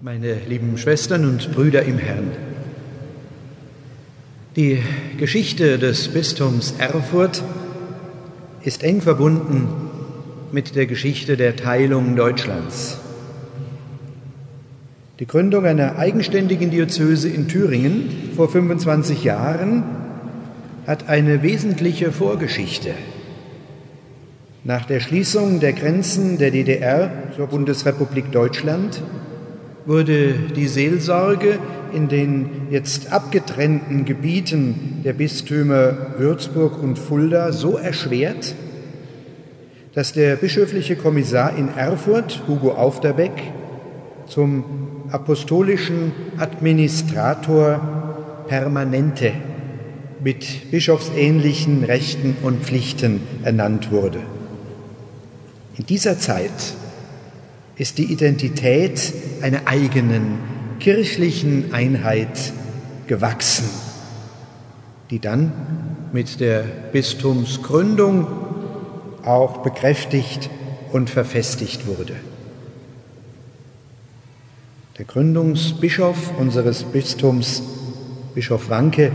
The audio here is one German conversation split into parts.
Meine lieben Schwestern und Brüder im Herrn, die Geschichte des Bistums Erfurt ist eng verbunden mit der Geschichte der Teilung Deutschlands. Die Gründung einer eigenständigen Diözese in Thüringen vor 25 Jahren hat eine wesentliche Vorgeschichte. Nach der Schließung der Grenzen der DDR zur Bundesrepublik Deutschland wurde die Seelsorge in den jetzt abgetrennten Gebieten der Bistümer Würzburg und Fulda so erschwert, dass der bischöfliche Kommissar in Erfurt, Hugo Aufderbeck, zum apostolischen Administrator Permanente mit bischofsähnlichen Rechten und Pflichten ernannt wurde. In dieser Zeit ist die Identität einer eigenen kirchlichen Einheit gewachsen, die dann mit der Bistumsgründung auch bekräftigt und verfestigt wurde. Der Gründungsbischof unseres Bistums, Bischof Wanke,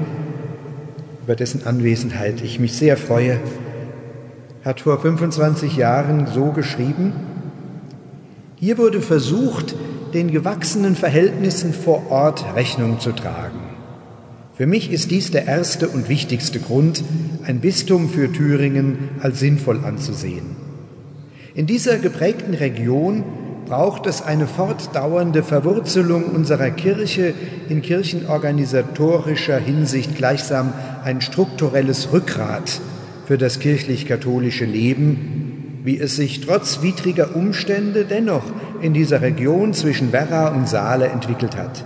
über dessen Anwesenheit ich mich sehr freue, hat vor 25 Jahren so geschrieben, hier wurde versucht, den gewachsenen Verhältnissen vor Ort Rechnung zu tragen. Für mich ist dies der erste und wichtigste Grund, ein Bistum für Thüringen als sinnvoll anzusehen. In dieser geprägten Region braucht es eine fortdauernde Verwurzelung unserer Kirche in kirchenorganisatorischer Hinsicht gleichsam ein strukturelles Rückgrat für das kirchlich-katholische Leben, wie es sich trotz widriger Umstände dennoch in dieser Region zwischen Werra und Saale entwickelt hat.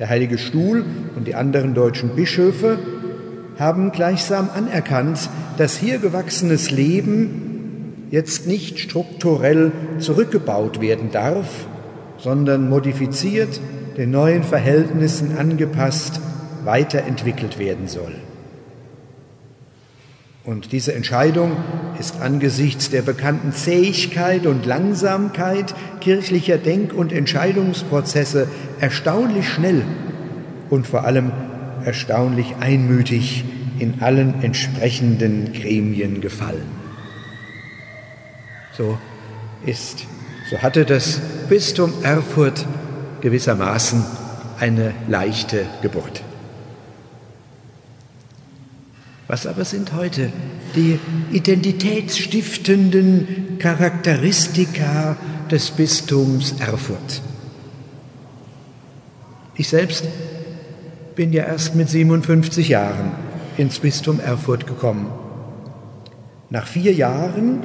Der Heilige Stuhl und die anderen deutschen Bischöfe haben gleichsam anerkannt, dass hier gewachsenes Leben jetzt nicht strukturell zurückgebaut werden darf, sondern modifiziert, den neuen Verhältnissen angepasst, weiterentwickelt werden soll. Und diese Entscheidung ist angesichts der bekannten Zähigkeit und Langsamkeit kirchlicher Denk- und Entscheidungsprozesse erstaunlich schnell und vor allem erstaunlich einmütig in allen entsprechenden Gremien gefallen. So ist, so hatte das Bistum Erfurt gewissermaßen eine leichte Geburt. Was aber sind heute die identitätsstiftenden Charakteristika des Bistums Erfurt? Ich selbst bin ja erst mit 57 Jahren ins Bistum Erfurt gekommen. Nach vier Jahren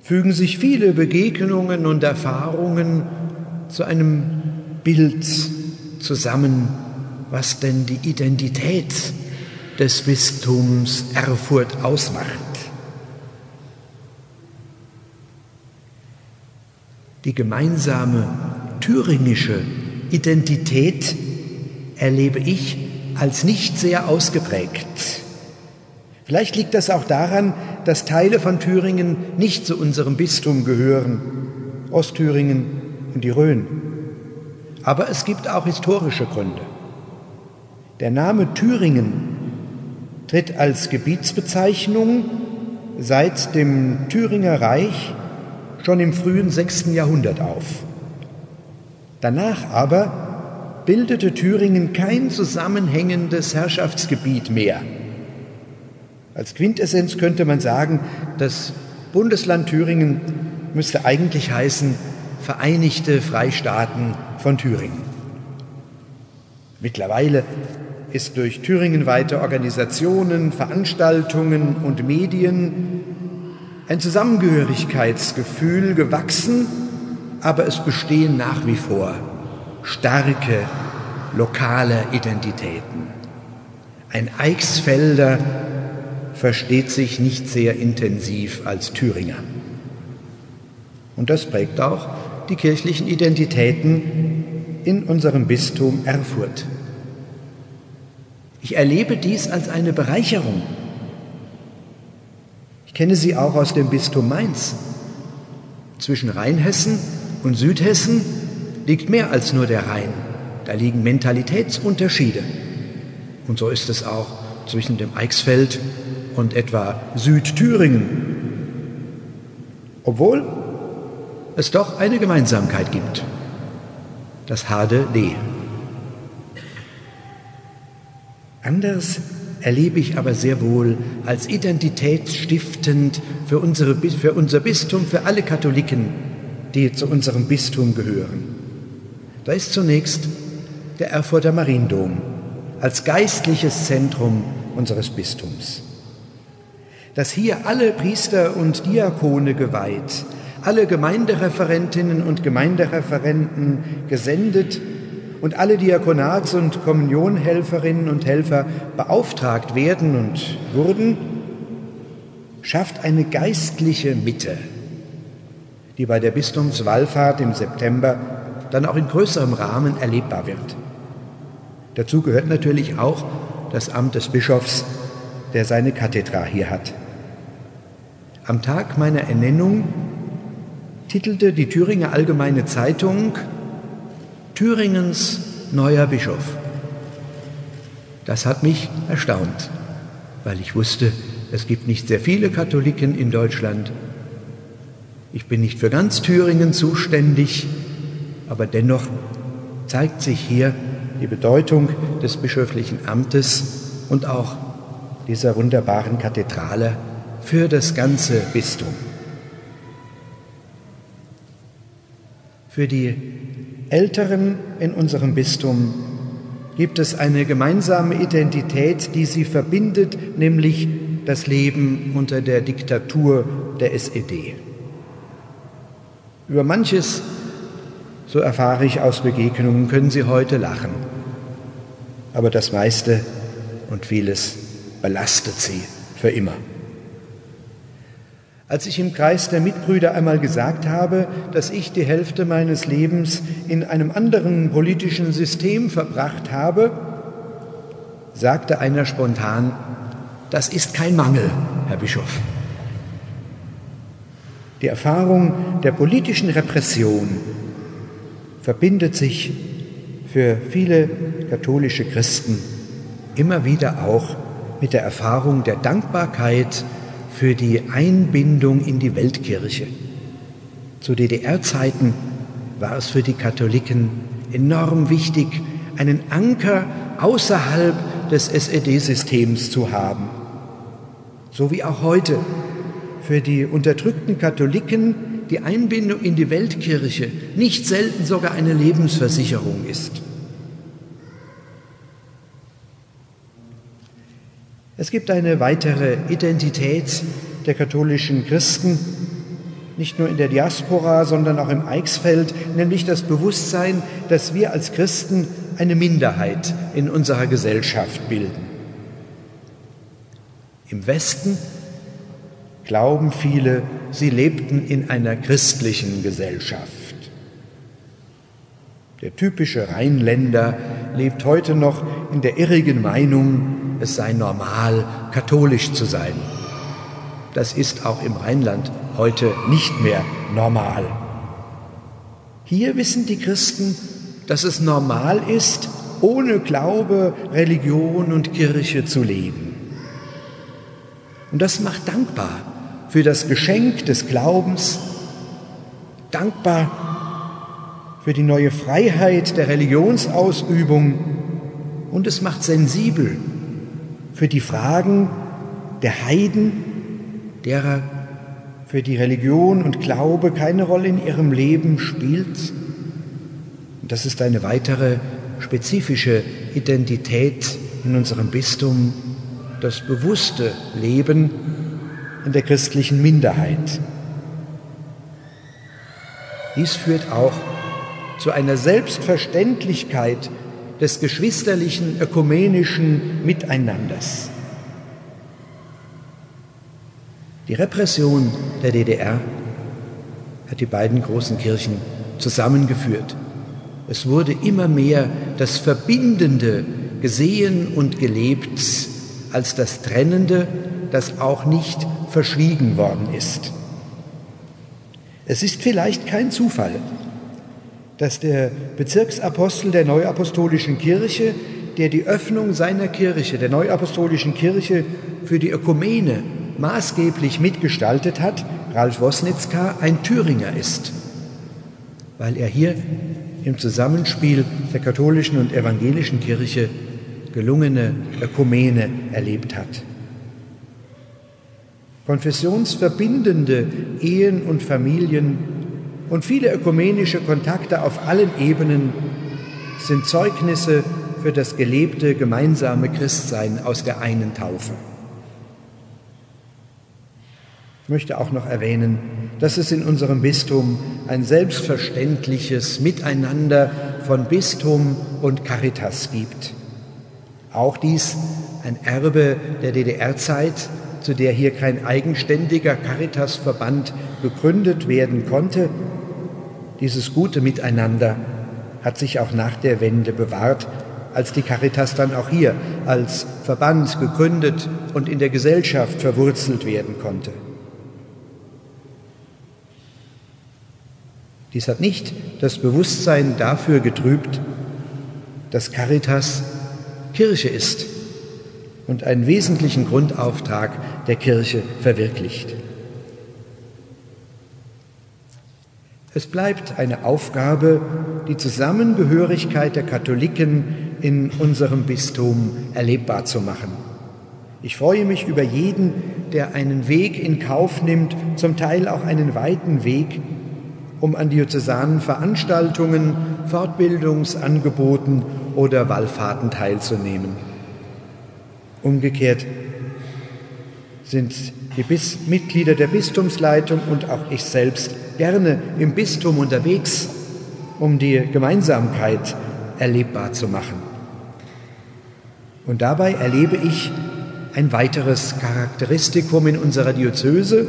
fügen sich viele Begegnungen und Erfahrungen zu einem Bild zusammen, was denn die Identität des Bistums Erfurt ausmacht. Die gemeinsame thüringische Identität erlebe ich als nicht sehr ausgeprägt. Vielleicht liegt das auch daran, dass Teile von Thüringen nicht zu unserem Bistum gehören, Ostthüringen und die Rhön. Aber es gibt auch historische Gründe. Der Name Thüringen tritt als Gebietsbezeichnung seit dem Thüringer Reich schon im frühen 6. Jahrhundert auf. Danach aber bildete Thüringen kein zusammenhängendes Herrschaftsgebiet mehr. Als Quintessenz könnte man sagen, das Bundesland Thüringen müsste eigentlich heißen Vereinigte Freistaaten von Thüringen. Mittlerweile ist durch thüringenweite Organisationen, Veranstaltungen und Medien ein Zusammengehörigkeitsgefühl gewachsen, aber es bestehen nach wie vor starke lokale Identitäten. Ein Eichsfelder versteht sich nicht sehr intensiv als Thüringer. Und das prägt auch die kirchlichen Identitäten in unserem Bistum Erfurt. Ich erlebe dies als eine Bereicherung. Ich kenne sie auch aus dem Bistum Mainz. Zwischen Rheinhessen und Südhessen liegt mehr als nur der Rhein. Da liegen Mentalitätsunterschiede. Und so ist es auch zwischen dem Eichsfeld und etwa Südthüringen. Obwohl es doch eine Gemeinsamkeit gibt. Das Hade Lee. Anders erlebe ich aber sehr wohl als identitätsstiftend für, unsere, für unser Bistum, für alle Katholiken, die zu unserem Bistum gehören. Da ist zunächst der Erfurter Mariendom als geistliches Zentrum unseres Bistums. Dass hier alle Priester und Diakone geweiht, alle Gemeindereferentinnen und Gemeindereferenten gesendet und alle Diakonats- und Kommunionhelferinnen und Helfer beauftragt werden und wurden, schafft eine geistliche Mitte, die bei der Bistumswallfahrt im September dann auch in größerem Rahmen erlebbar wird. Dazu gehört natürlich auch das Amt des Bischofs, der seine Kathedra hier hat. Am Tag meiner Ernennung titelte die Thüringer Allgemeine Zeitung Thüringens neuer Bischof. Das hat mich erstaunt, weil ich wusste, es gibt nicht sehr viele Katholiken in Deutschland. Ich bin nicht für ganz Thüringen zuständig, aber dennoch zeigt sich hier die Bedeutung des bischöflichen Amtes und auch dieser wunderbaren Kathedrale für das ganze Bistum. Für die Älteren in unserem Bistum gibt es eine gemeinsame Identität, die sie verbindet, nämlich das Leben unter der Diktatur der SED. Über manches, so erfahre ich aus Begegnungen, können sie heute lachen. Aber das meiste und vieles belastet sie für immer. Als ich im Kreis der Mitbrüder einmal gesagt habe, dass ich die Hälfte meines Lebens in einem anderen politischen System verbracht habe, sagte einer spontan, das ist kein Mangel, Herr Bischof. Die Erfahrung der politischen Repression verbindet sich für viele katholische Christen immer wieder auch mit der Erfahrung der Dankbarkeit für die Einbindung in die Weltkirche. Zu DDR-Zeiten war es für die Katholiken enorm wichtig, einen Anker außerhalb des SED-Systems zu haben. So wie auch heute für die unterdrückten Katholiken die Einbindung in die Weltkirche nicht selten sogar eine Lebensversicherung ist. Es gibt eine weitere Identität der katholischen Christen, nicht nur in der Diaspora, sondern auch im Eichsfeld, nämlich das Bewusstsein, dass wir als Christen eine Minderheit in unserer Gesellschaft bilden. Im Westen glauben viele, sie lebten in einer christlichen Gesellschaft. Der typische Rheinländer lebt heute noch in der irrigen Meinung, es sei normal, katholisch zu sein. Das ist auch im Rheinland heute nicht mehr normal. Hier wissen die Christen, dass es normal ist, ohne Glaube, Religion und Kirche zu leben. Und das macht dankbar für das Geschenk des Glaubens, dankbar für die neue Freiheit der Religionsausübung und es macht sensibel für die Fragen der Heiden, derer für die Religion und Glaube keine Rolle in ihrem Leben spielt. Und das ist eine weitere spezifische Identität in unserem Bistum, das bewusste Leben in der christlichen Minderheit. Dies führt auch zu einer Selbstverständlichkeit des geschwisterlichen ökumenischen Miteinanders. Die Repression der DDR hat die beiden großen Kirchen zusammengeführt. Es wurde immer mehr das Verbindende gesehen und gelebt als das Trennende, das auch nicht verschwiegen worden ist. Es ist vielleicht kein Zufall, dass der Bezirksapostel der Neuapostolischen Kirche, der die Öffnung seiner Kirche, der Neuapostolischen Kirche für die Ökumene maßgeblich mitgestaltet hat, Ralf Wosnitzka, ein Thüringer ist, weil er hier im Zusammenspiel der katholischen und evangelischen Kirche gelungene Ökumene erlebt hat. Konfessionsverbindende Ehen und Familien und viele ökumenische Kontakte auf allen Ebenen sind Zeugnisse für das gelebte gemeinsame Christsein aus der einen Taufe. Ich möchte auch noch erwähnen, dass es in unserem Bistum ein selbstverständliches Miteinander von Bistum und Caritas gibt. Auch dies ein Erbe der DDR-Zeit, zu der hier kein eigenständiger Caritas-Verband gegründet werden konnte. Dieses gute Miteinander hat sich auch nach der Wende bewahrt, als die Caritas dann auch hier als Verband gegründet und in der Gesellschaft verwurzelt werden konnte. Dies hat nicht das Bewusstsein dafür getrübt, dass Caritas Kirche ist und einen wesentlichen Grundauftrag der Kirche verwirklicht. Es bleibt eine Aufgabe, die Zusammengehörigkeit der Katholiken in unserem Bistum erlebbar zu machen. Ich freue mich über jeden, der einen Weg in Kauf nimmt, zum Teil auch einen weiten Weg, um an diözesanen Veranstaltungen, Fortbildungsangeboten oder Wallfahrten teilzunehmen. Umgekehrt sind die Mitglieder der Bistumsleitung und auch ich selbst gerne im Bistum unterwegs, um die Gemeinsamkeit erlebbar zu machen. Und dabei erlebe ich ein weiteres Charakteristikum in unserer Diözese.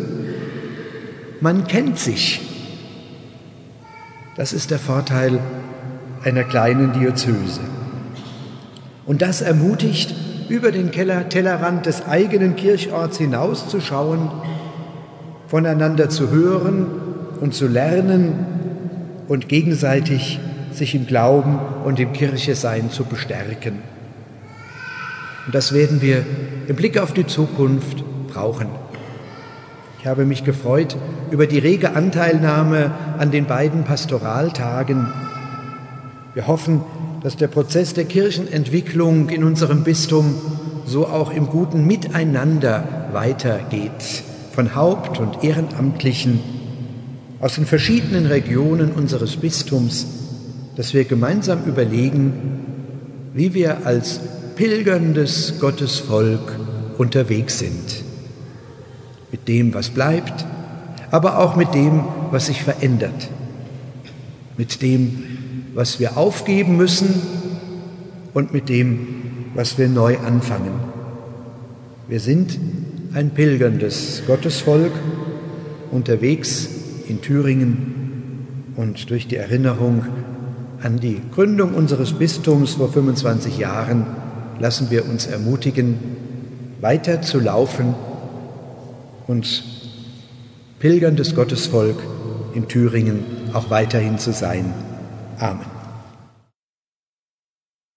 Man kennt sich. Das ist der Vorteil einer kleinen Diözese. Und das ermutigt, über den Tellerrand des eigenen Kirchorts hinauszuschauen, voneinander zu hören und zu lernen und gegenseitig sich im Glauben und im Kirchesein zu bestärken. Und das werden wir im Blick auf die Zukunft brauchen. Ich habe mich gefreut über die rege Anteilnahme an den beiden Pastoraltagen. Wir hoffen, dass der Prozess der Kirchenentwicklung in unserem Bistum so auch im guten Miteinander weitergeht, von Haupt- und Ehrenamtlichen aus den verschiedenen Regionen unseres Bistums, dass wir gemeinsam überlegen, wie wir als pilgerndes Gottesvolk unterwegs sind mit dem, was bleibt, aber auch mit dem, was sich verändert, mit dem, was wir aufgeben müssen und mit dem, was wir neu anfangen. Wir sind ein pilgerndes Gottesvolk unterwegs in Thüringen und durch die Erinnerung an die Gründung unseres Bistums vor 25 Jahren lassen wir uns ermutigen, weiter zu laufen und pilgerndes Gottesvolk in Thüringen auch weiterhin zu sein. Amen.